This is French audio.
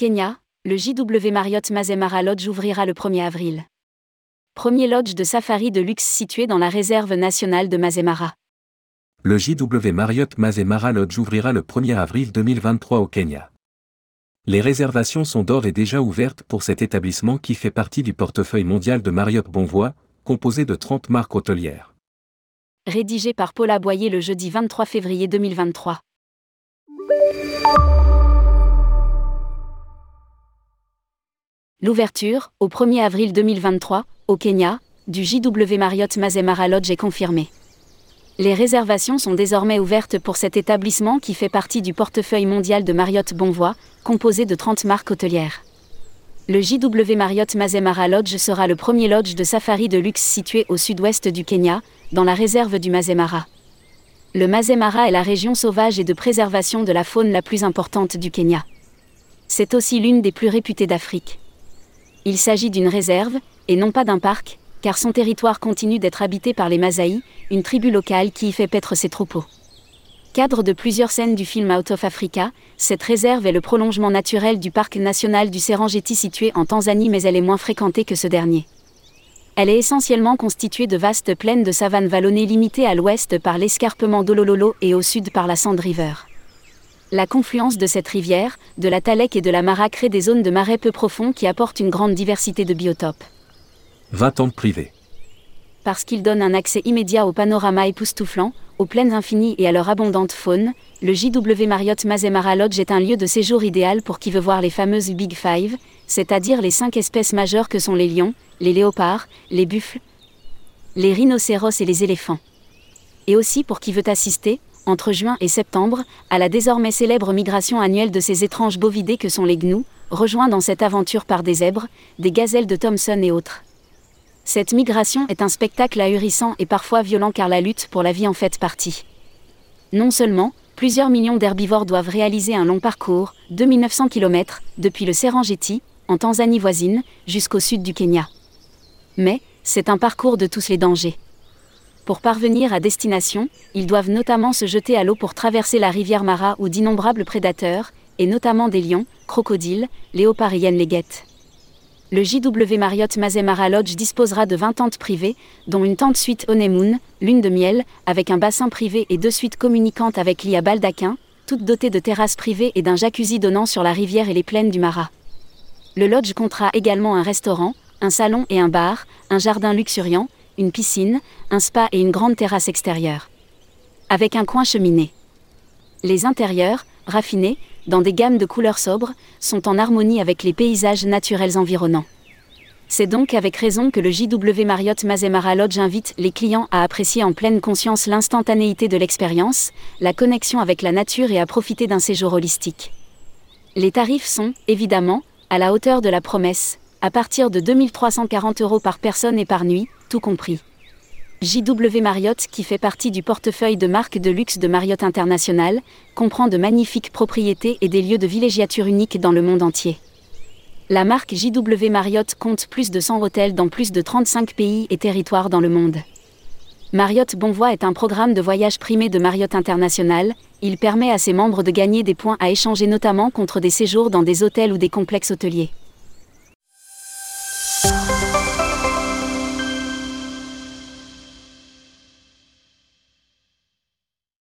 Kenya, le JW Marriott Mazemara Lodge ouvrira le 1er avril. Premier lodge de safari de luxe situé dans la réserve nationale de Mazemara. Le JW Marriott Mazemara Lodge ouvrira le 1er avril 2023 au Kenya. Les réservations sont d'ores et déjà ouvertes pour cet établissement qui fait partie du portefeuille mondial de Marriott Bonvoy, composé de 30 marques hôtelières. Rédigé par Paula Boyer le jeudi 23 février 2023. L'ouverture, au 1er avril 2023, au Kenya, du JW Marriott Mazemara Lodge est confirmée. Les réservations sont désormais ouvertes pour cet établissement qui fait partie du portefeuille mondial de Marriott Bonvoy, composé de 30 marques hôtelières. Le JW Marriott Mazemara Lodge sera le premier lodge de safari de luxe situé au sud-ouest du Kenya, dans la réserve du Mazemara. Le Mazemara est la région sauvage et de préservation de la faune la plus importante du Kenya. C'est aussi l'une des plus réputées d'Afrique. Il s'agit d'une réserve, et non pas d'un parc, car son territoire continue d'être habité par les Masaï, une tribu locale qui y fait paître ses troupeaux. Cadre de plusieurs scènes du film Out of Africa, cette réserve est le prolongement naturel du parc national du Serengeti situé en Tanzanie mais elle est moins fréquentée que ce dernier. Elle est essentiellement constituée de vastes plaines de savane vallonnées limitées à l'ouest par l'escarpement d'Olololo et au sud par la Sand River. La confluence de cette rivière, de la Talek et de la Mara crée des zones de marais peu profonds qui apportent une grande diversité de biotopes. 20 ans de privé. Parce qu'il donne un accès immédiat au panorama époustouflant, aux plaines infinies et à leur abondante faune, le JW Marriott Mazemara Lodge est un lieu de séjour idéal pour qui veut voir les fameuses Big Five, c'est-à-dire les cinq espèces majeures que sont les lions, les léopards, les buffles, les rhinocéros et les éléphants. Et aussi pour qui veut assister, entre juin et septembre, à la désormais célèbre migration annuelle de ces étranges bovidés que sont les gnous, rejoints dans cette aventure par des zèbres, des gazelles de Thomson et autres. Cette migration est un spectacle ahurissant et parfois violent car la lutte pour la vie en fait partie. Non seulement, plusieurs millions d'herbivores doivent réaliser un long parcours, 2900 km, depuis le Serengeti, en Tanzanie voisine, jusqu'au sud du Kenya. Mais, c'est un parcours de tous les dangers. Pour parvenir à destination, ils doivent notamment se jeter à l'eau pour traverser la rivière Mara où d'innombrables prédateurs, et notamment des lions, crocodiles, léopards et hyènes les guettent. Le JW Marriott Mazemara Lodge disposera de 20 tentes privées, dont une tente suite honeymoon, lune de miel, avec un bassin privé et deux suites communicantes avec l'IA Baldaquin, toutes dotées de terrasses privées et d'un jacuzzi donnant sur la rivière et les plaines du Mara. Le lodge comptera également un restaurant, un salon et un bar, un jardin luxuriant, une piscine, un spa et une grande terrasse extérieure. Avec un coin cheminée. Les intérieurs, raffinés, dans des gammes de couleurs sobres, sont en harmonie avec les paysages naturels environnants. C'est donc avec raison que le JW Marriott Mazemara Lodge invite les clients à apprécier en pleine conscience l'instantanéité de l'expérience, la connexion avec la nature et à profiter d'un séjour holistique. Les tarifs sont, évidemment, à la hauteur de la promesse, à partir de 2340 euros par personne et par nuit, tout compris. JW Marriott, qui fait partie du portefeuille de marques de luxe de Marriott International, comprend de magnifiques propriétés et des lieux de villégiature uniques dans le monde entier. La marque JW Marriott compte plus de 100 hôtels dans plus de 35 pays et territoires dans le monde. Marriott Bonvoy est un programme de voyage primé de Marriott International. Il permet à ses membres de gagner des points à échanger notamment contre des séjours dans des hôtels ou des complexes hôteliers.